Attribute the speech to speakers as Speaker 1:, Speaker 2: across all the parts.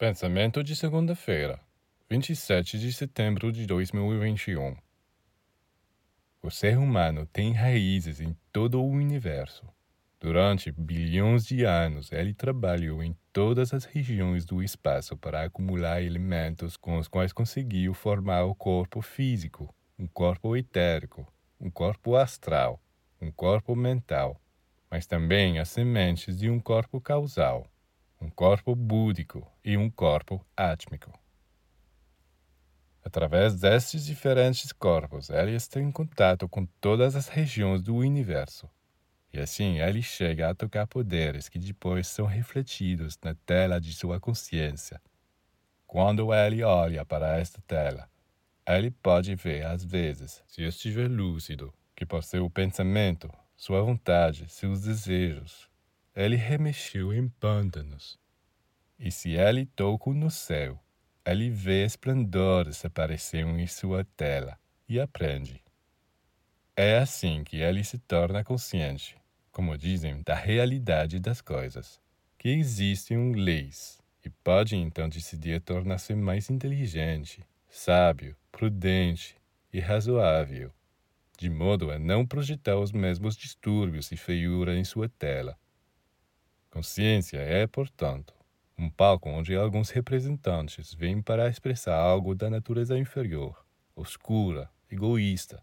Speaker 1: Pensamento de segunda-feira, 27 de setembro de 2021. O ser humano tem raízes em todo o universo. Durante bilhões de anos, ele trabalhou em todas as regiões do espaço para acumular elementos com os quais conseguiu formar o corpo físico, um corpo etérico, um corpo astral, um corpo mental, mas também as sementes de um corpo causal um corpo búdico e um corpo átmico. Através destes diferentes corpos, ele está em contato com todas as regiões do universo. E assim ele chega a tocar poderes que depois são refletidos na tela de sua consciência. Quando ele olha para esta tela, ele pode ver, às vezes, se estiver lúcido, que por seu pensamento, sua vontade, seus desejos, ele remexeu em pântanos. E se ele toca no céu, ele vê esplendores aparecer em sua tela e aprende. É assim que ele se torna consciente, como dizem, da realidade das coisas, que existem leis, e pode então decidir tornar-se mais inteligente, sábio, prudente e razoável, de modo a não projetar os mesmos distúrbios e feiura em sua tela Consciência é, portanto, um palco onde alguns representantes vêm para expressar algo da natureza inferior, oscura, egoísta,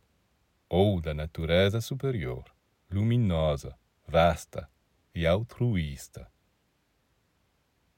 Speaker 1: ou da natureza superior, luminosa, vasta e altruísta.